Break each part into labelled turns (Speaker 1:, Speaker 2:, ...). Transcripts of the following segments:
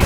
Speaker 1: the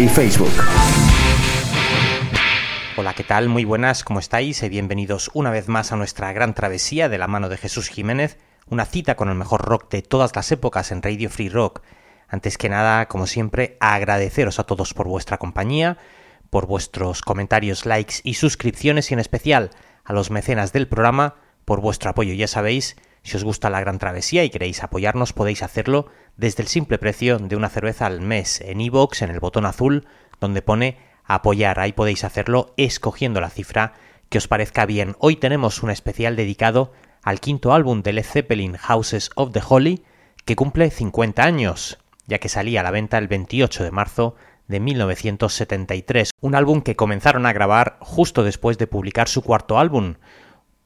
Speaker 1: Facebook.
Speaker 2: Hola, ¿qué tal? Muy buenas, ¿cómo estáis? Y bienvenidos una vez más a nuestra gran travesía de la mano de Jesús Jiménez, una cita con el mejor rock de todas las épocas en Radio Free Rock. Antes que nada, como siempre, agradeceros a todos por vuestra compañía, por vuestros comentarios, likes y suscripciones y en especial a los mecenas del programa por vuestro apoyo. Ya sabéis, si os gusta la gran travesía y queréis apoyarnos, podéis hacerlo desde el simple precio de una cerveza al mes en iVoox, en el botón azul, donde pone apoyar. Ahí podéis hacerlo escogiendo la cifra que os parezca bien. Hoy tenemos un especial dedicado al quinto álbum de Led Zeppelin, Houses of the Holy, que cumple 50 años, ya que salía a la venta el 28 de marzo de 1973, un álbum que comenzaron a grabar justo después de publicar su cuarto álbum.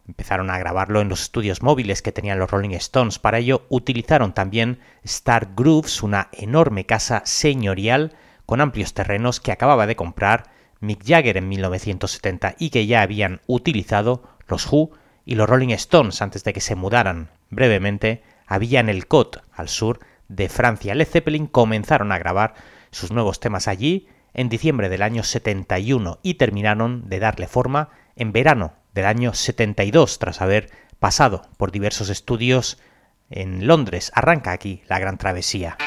Speaker 2: Empezaron a grabarlo en los estudios móviles que tenían los Rolling Stones. Para ello utilizaron también Star Grooves, una enorme casa señorial con amplios terrenos que acababa de comprar Mick Jagger en 1970 y que ya habían utilizado los Who y los Rolling Stones antes de que se mudaran brevemente habían el Côte, al sur de Francia. Led Zeppelin comenzaron a grabar sus nuevos temas allí en diciembre del año 71 y terminaron de darle forma en verano del año 72 tras haber pasado por diversos estudios en Londres. Arranca aquí la gran travesía.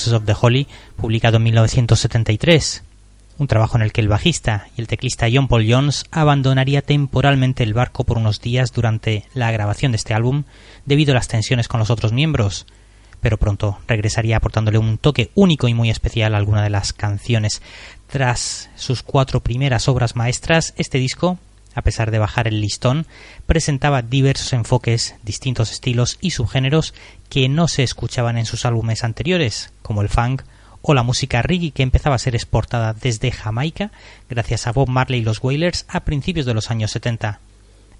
Speaker 2: Houses of the Holy, publicado en 1973, un trabajo en el que el bajista y el teclista John Paul Jones abandonaría temporalmente el barco por unos días durante la grabación de este álbum debido a las tensiones con los otros miembros, pero pronto regresaría aportándole un toque único y muy especial a alguna de las canciones. Tras sus cuatro primeras obras maestras, este disco a pesar de bajar el listón, presentaba diversos enfoques, distintos estilos y subgéneros que no se escuchaban en sus álbumes anteriores, como el funk o la música reggae que empezaba a ser exportada desde Jamaica gracias a Bob Marley y los Wailers a principios de los años 70.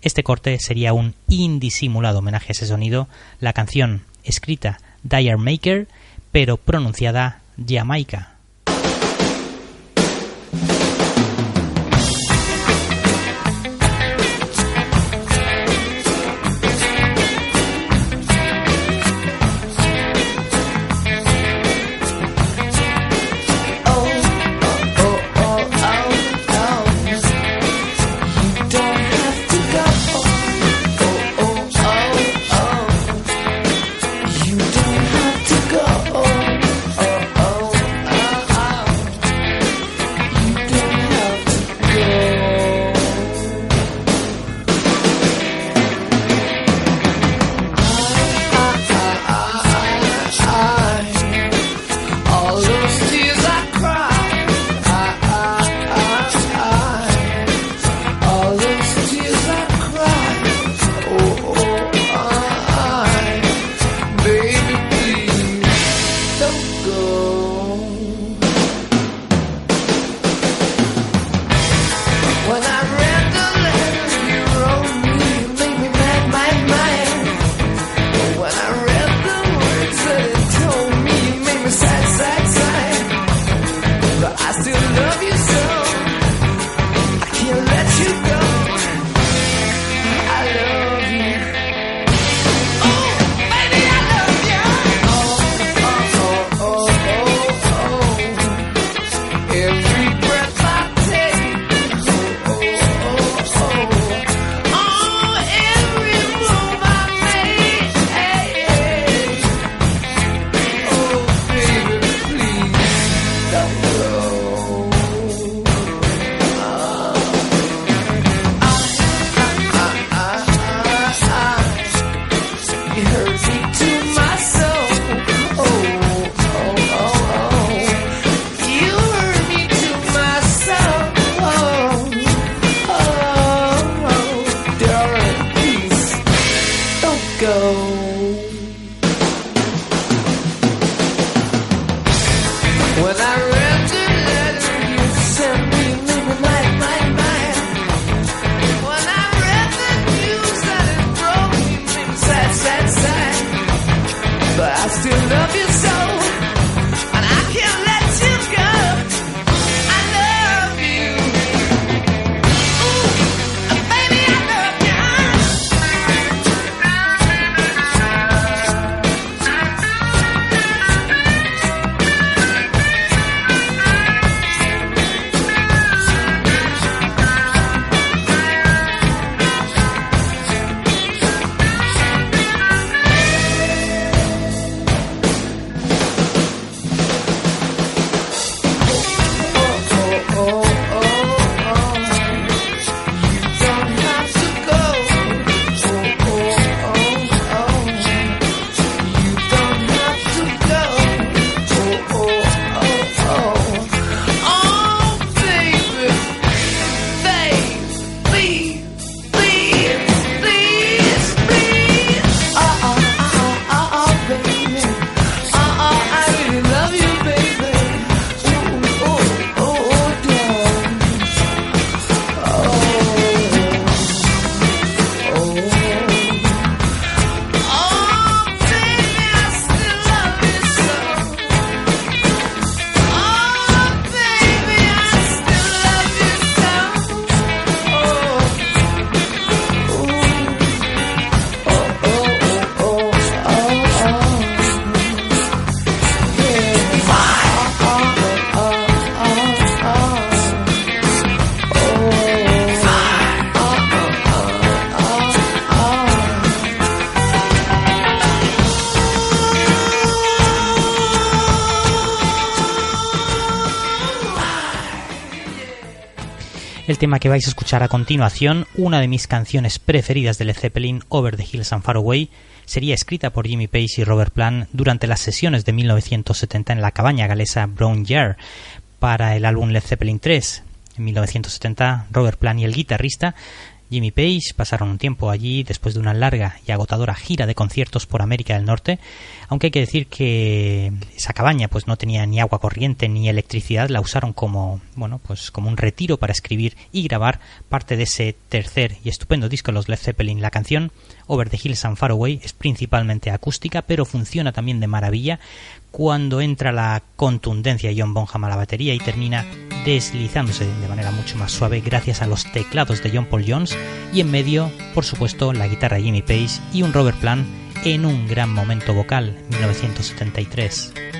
Speaker 2: Este corte sería un indisimulado homenaje a ese sonido, la canción escrita Dire Maker, pero pronunciada Jamaica. Tema que vais a escuchar a continuación, una de mis canciones preferidas de Led Zeppelin, Over the Hills and Far Away, sería escrita por Jimmy Page y Robert Plant durante las sesiones de 1970 en la cabaña galesa Brown Yard para el álbum Led Zeppelin 3. En 1970, Robert Plant y el guitarrista Jimmy Page pasaron un tiempo allí después de una larga y agotadora gira de conciertos por América del Norte, aunque hay que decir que esa cabaña pues no tenía ni agua corriente ni electricidad, la usaron como, bueno, pues como un retiro para escribir y grabar parte de ese tercer y estupendo disco de los Led Zeppelin. La canción Over the Hills and Far Away es principalmente acústica, pero funciona también de maravilla cuando entra la contundencia de John Bonham a la batería y termina deslizándose de manera mucho más suave gracias a los teclados de John Paul Jones y en medio, por supuesto, la guitarra Jimmy Page y un Robert Plant en un gran momento vocal, 1973.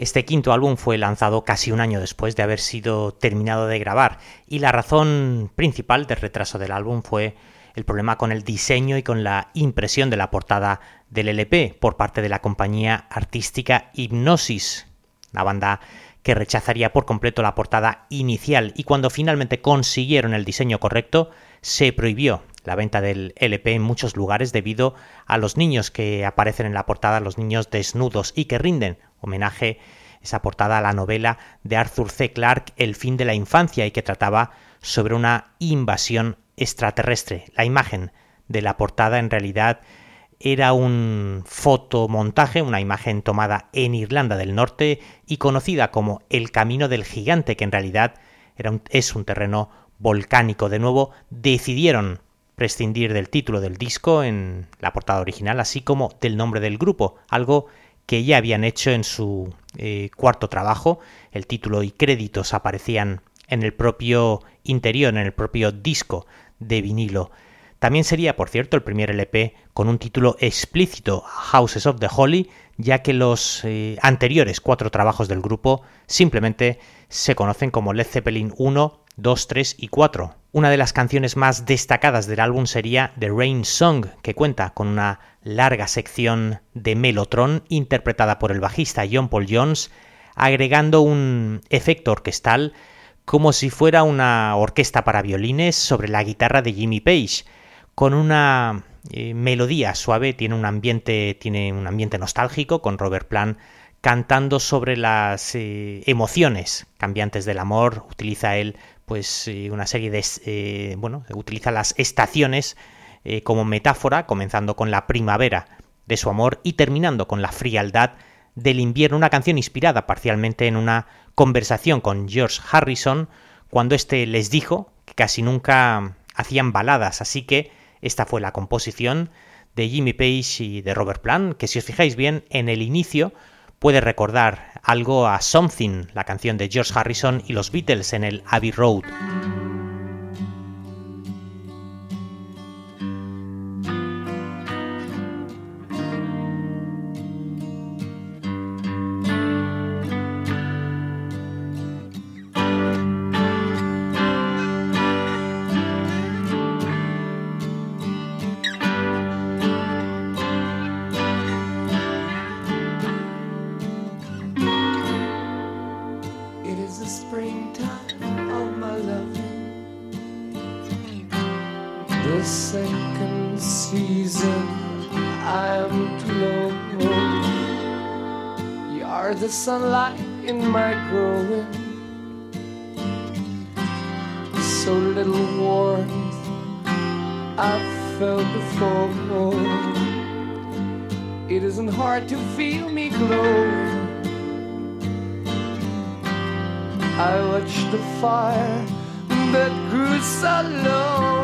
Speaker 2: Este quinto álbum fue lanzado casi un año después de haber sido terminado de grabar. Y la razón principal del retraso del álbum fue el problema con el diseño y con la impresión de la portada del LP por parte de la compañía artística Hypnosis, la banda que rechazaría por completo la portada inicial. Y cuando finalmente consiguieron el diseño correcto se prohibió la venta del LP en muchos lugares debido a los niños que aparecen en la portada, los niños desnudos y que rinden homenaje esa portada a la novela de Arthur C. Clarke El fin de la infancia y que trataba sobre una invasión extraterrestre. La imagen de la portada en realidad era un fotomontaje, una imagen tomada en Irlanda del Norte y conocida como el Camino del Gigante, que en realidad es un terreno volcánico. De nuevo, decidieron prescindir del título del disco en la portada original, así como del nombre del grupo, algo que ya habían hecho en su eh, cuarto trabajo. El título y créditos aparecían en el propio interior, en el propio disco de vinilo. También sería, por cierto, el primer LP con un título explícito, Houses of the Holy, ya que los eh, anteriores cuatro trabajos del grupo simplemente se conocen como Led Zeppelin 1, 2, 3 y 4. Una de las canciones más destacadas del álbum sería The Rain Song, que cuenta con una larga sección de melotron interpretada por el bajista John Paul Jones, agregando un efecto orquestal como si fuera una orquesta para violines sobre la guitarra de Jimmy Page, con una eh, melodía suave, tiene un ambiente, nostálgico, con Robert Plant cantando sobre las eh, emociones cambiantes del amor, utiliza él pues eh, una serie de eh, bueno utiliza las estaciones eh, como metáfora comenzando con la primavera de su amor y terminando con la frialdad del invierno. Una canción inspirada parcialmente en una conversación con George Harrison cuando éste les dijo que casi nunca hacían baladas. Así que esta fue la composición de Jimmy Page y de Robert Plant que si os fijáis bien en el inicio puede recordar algo a Something, la canción de George Harrison y los Beatles en el Abbey Road.
Speaker 3: Sunlight in my growing. So little warmth I've felt before. It isn't hard to feel me glow. I watch the fire that grew so low.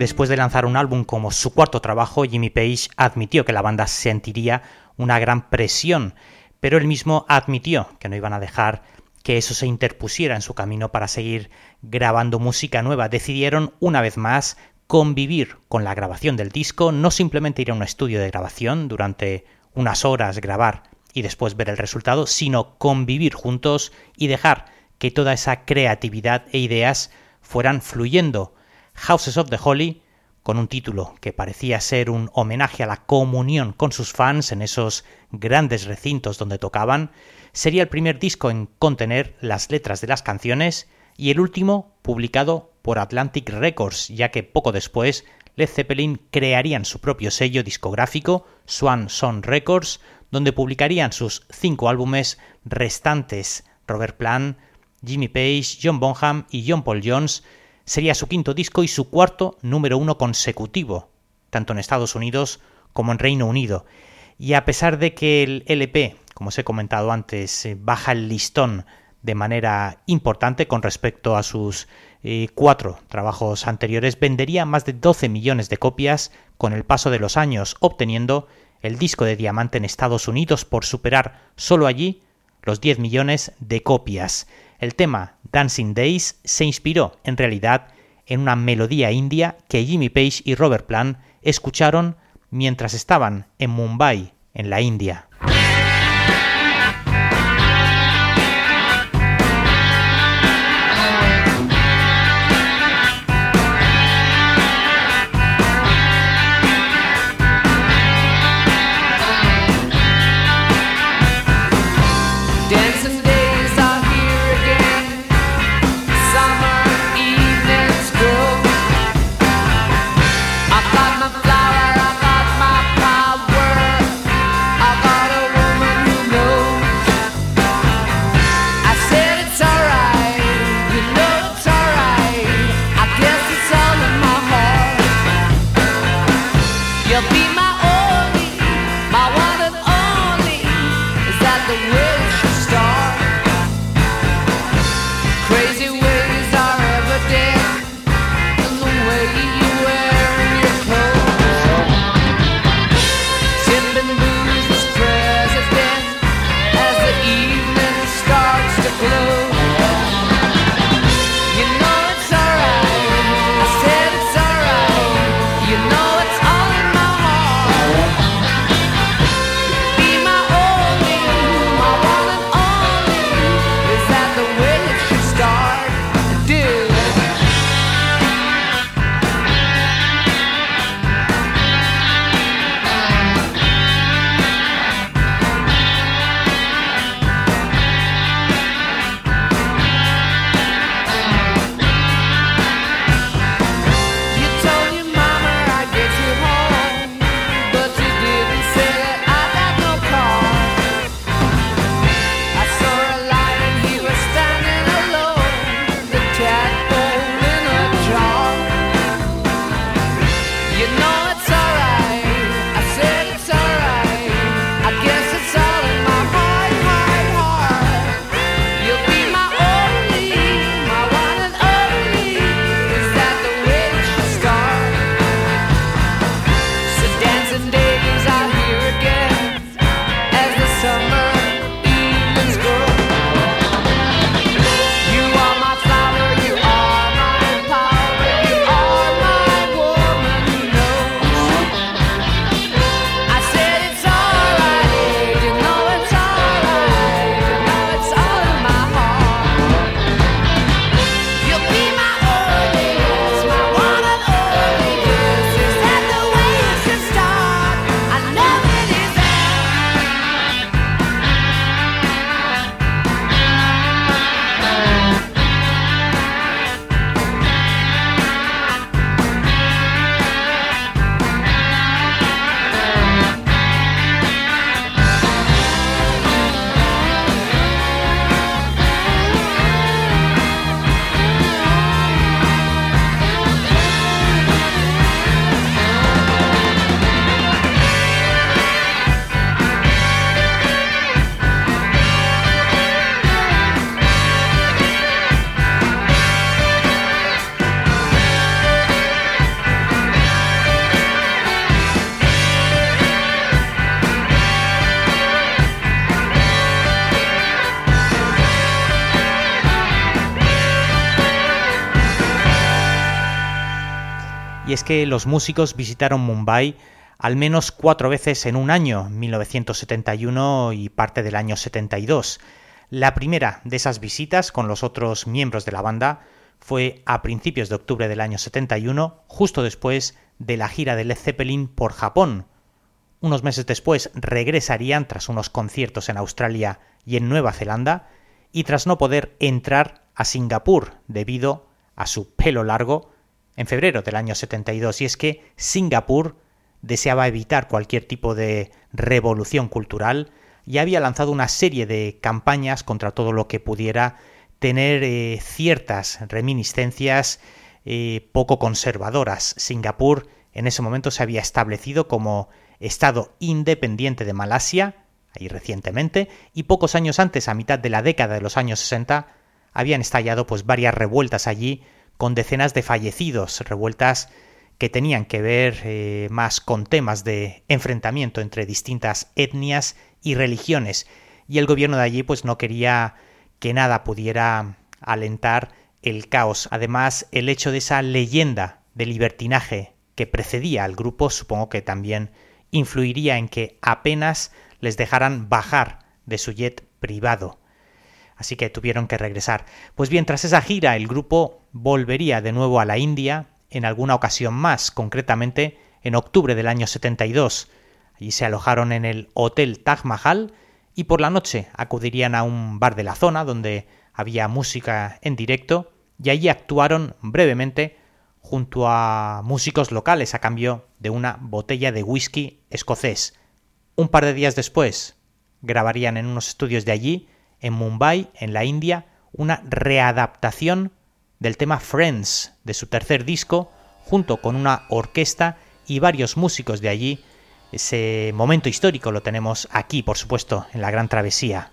Speaker 2: Después de lanzar un álbum como su cuarto trabajo, Jimmy Page admitió que la banda sentiría una gran presión, pero él mismo admitió que no iban a dejar que eso se interpusiera en su camino para seguir grabando música nueva. Decidieron una vez más convivir con la grabación del disco, no simplemente ir a un estudio de grabación durante unas horas grabar y después ver el resultado, sino convivir juntos y dejar que toda esa creatividad e ideas fueran fluyendo. Houses of the Holy, con un título que parecía ser un homenaje a la comunión con sus fans en esos grandes recintos donde tocaban, sería el primer disco en contener las letras de las canciones y el último publicado por Atlantic Records, ya que poco después Led Zeppelin crearían su propio sello discográfico, Swan Song Records, donde publicarían sus cinco álbumes restantes. Robert Plant, Jimmy Page, John Bonham y John Paul Jones sería su quinto disco y su cuarto número uno consecutivo, tanto en Estados Unidos como en Reino Unido. Y a pesar de que el LP, como os he comentado antes, baja el listón de manera importante con respecto a sus eh, cuatro trabajos anteriores, vendería más de 12 millones de copias con el paso de los años, obteniendo el disco de diamante en Estados Unidos por superar solo allí los 10 millones de copias.
Speaker 3: El tema Dancing Days se inspiró, en realidad, en una melodía india que Jimmy Page y Robert Plant escucharon mientras estaban en Mumbai, en la India. Los músicos visitaron Mumbai al menos cuatro veces en un año, 1971 y parte del año 72. La primera de esas visitas con los otros miembros de la banda fue a principios de octubre del año 71, justo después de la gira de Led Zeppelin por Japón. Unos meses después regresarían tras unos conciertos en Australia y en Nueva Zelanda, y tras no poder entrar a Singapur debido a su pelo largo, en febrero del año 72 y es que Singapur deseaba evitar cualquier tipo de revolución cultural y había lanzado una serie de campañas contra todo lo que pudiera tener eh, ciertas reminiscencias eh, poco conservadoras. Singapur en ese momento se había establecido como Estado independiente de Malasia, ahí recientemente, y pocos años antes, a mitad de la década de los años 60, habían estallado pues varias revueltas allí con decenas de fallecidos, revueltas que tenían que ver eh, más con temas de enfrentamiento entre distintas etnias y religiones. Y el gobierno de allí pues no quería
Speaker 2: que nada pudiera alentar el caos. Además, el hecho de esa leyenda de libertinaje que precedía al grupo supongo que también influiría en que apenas les dejaran bajar de su jet privado. Así que tuvieron que regresar. Pues bien, tras esa gira el grupo volvería de nuevo a la India en alguna ocasión más, concretamente en octubre del año 72. Allí se alojaron en el Hotel Taj Mahal y por la noche acudirían a un bar de la zona donde había música en directo y allí actuaron brevemente junto a músicos locales a cambio de una botella de whisky escocés. Un par de días después grabarían en unos estudios de allí, en Mumbai, en la India, una readaptación del tema Friends de su tercer disco, junto con una orquesta y varios músicos de allí. Ese momento histórico lo tenemos aquí, por supuesto, en la Gran Travesía.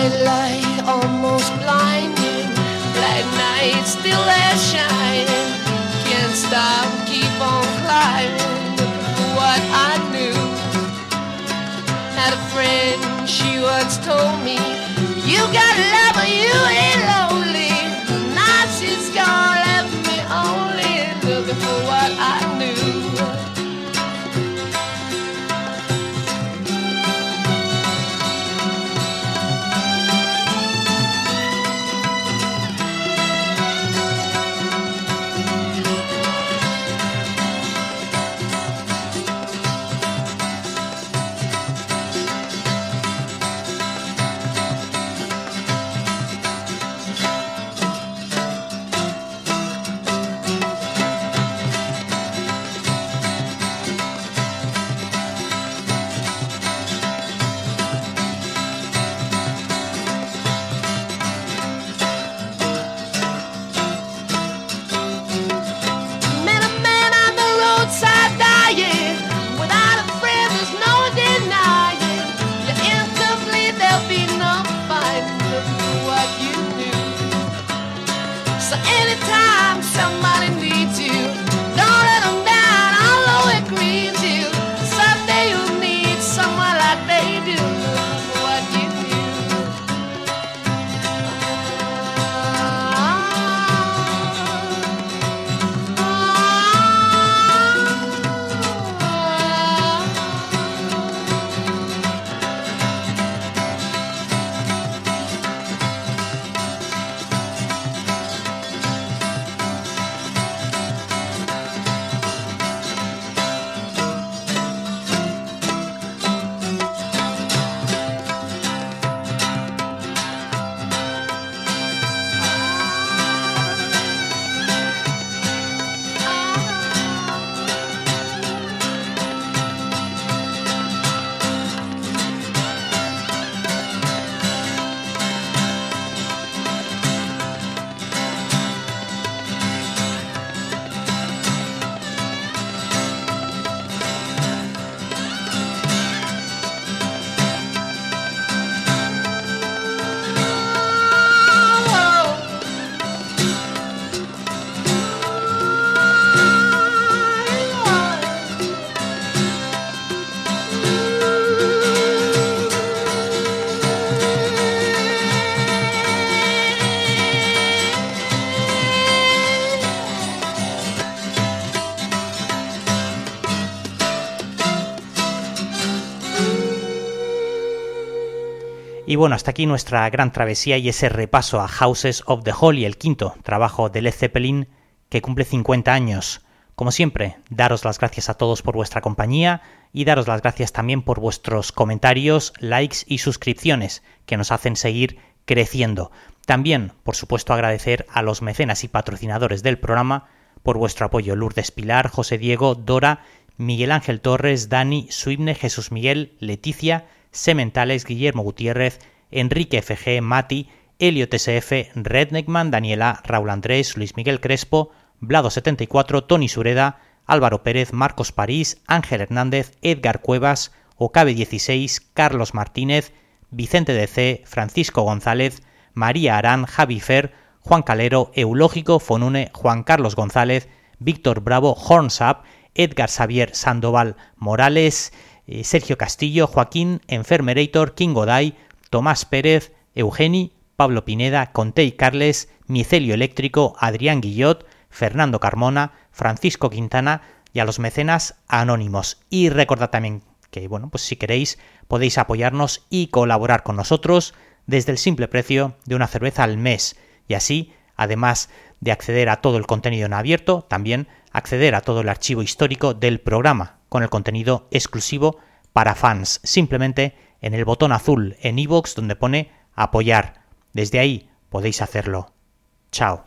Speaker 3: White light almost blinding, black night still there shining. Can't stop, keep on climbing. What I knew. Had a friend, she once told me, You got love, but you
Speaker 2: Y bueno, hasta aquí nuestra gran travesía y ese repaso a Houses of the Holy, el quinto trabajo de Led Zeppelin que cumple 50 años. Como siempre, daros las gracias a todos por vuestra compañía y daros las gracias también por vuestros comentarios, likes y suscripciones que nos hacen seguir creciendo. También, por supuesto, agradecer a los mecenas y patrocinadores del programa por vuestro apoyo. Lourdes Pilar, José Diego, Dora, Miguel Ángel Torres, Dani, Suibne, Jesús Miguel, Leticia, Sementales, Guillermo Gutiérrez, Enrique FG, Mati, Elio TSF, Redneckman, Daniela, Raúl Andrés, Luis Miguel Crespo, Blado74, Tony Sureda, Álvaro Pérez, Marcos París, Ángel Hernández, Edgar Cuevas, Ocabe16, Carlos Martínez, Vicente DC, Francisco González, María Arán, Javi Fer, Juan Calero, Eulógico, Fonune, Juan Carlos González, Víctor Bravo, Hornsap, Edgar Xavier Sandoval Morales, Sergio Castillo, Joaquín Enfermerator, King Goday, Tomás Pérez, Eugeni, Pablo Pineda, Contei Carles, Micelio Eléctrico, Adrián Guillot, Fernando Carmona, Francisco Quintana y a los mecenas anónimos. Y recordad también que, bueno, pues si queréis podéis apoyarnos y colaborar con nosotros desde el simple precio de una cerveza al mes. Y así, además de acceder a todo el contenido en abierto, también acceder a todo el archivo histórico del programa, con el contenido exclusivo para fans, simplemente en el botón azul en iVoox donde pone apoyar. Desde ahí podéis hacerlo. Chao.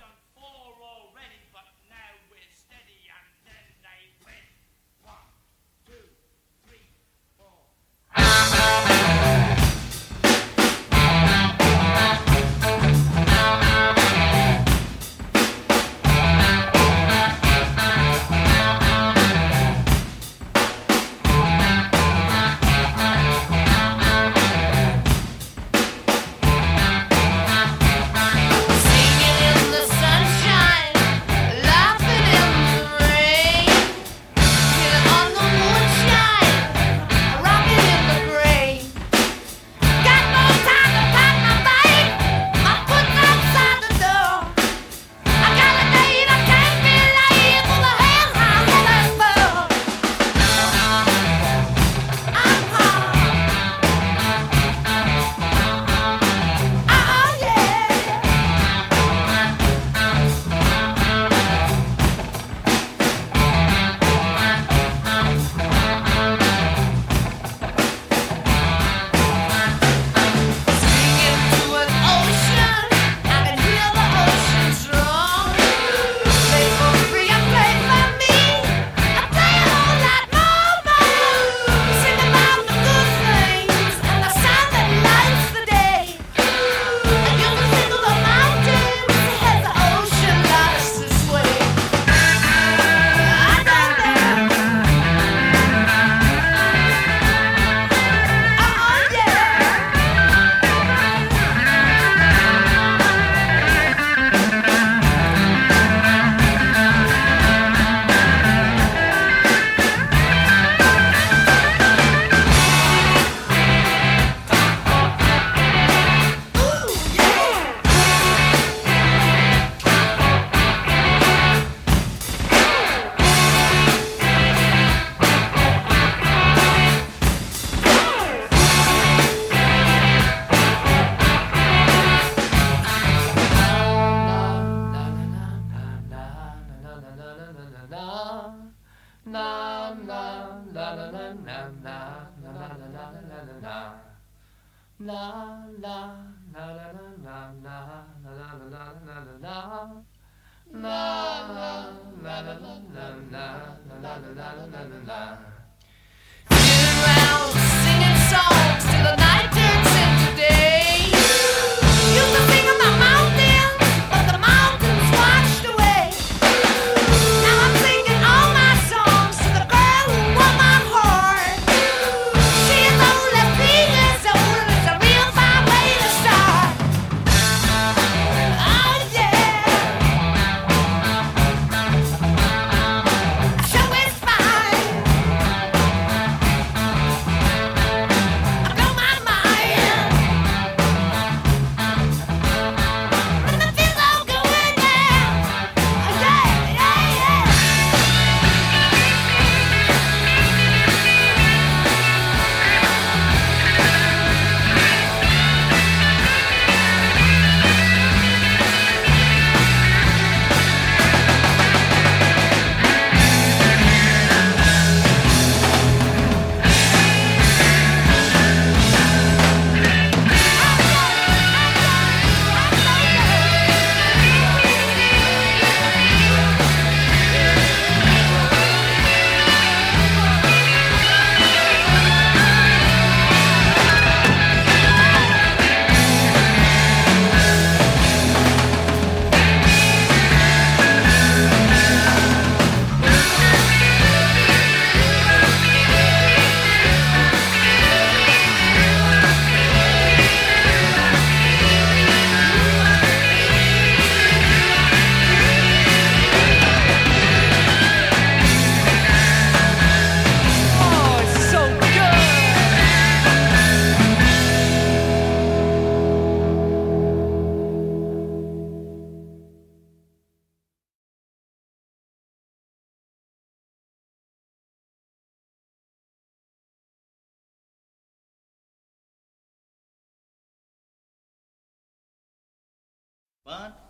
Speaker 4: Quran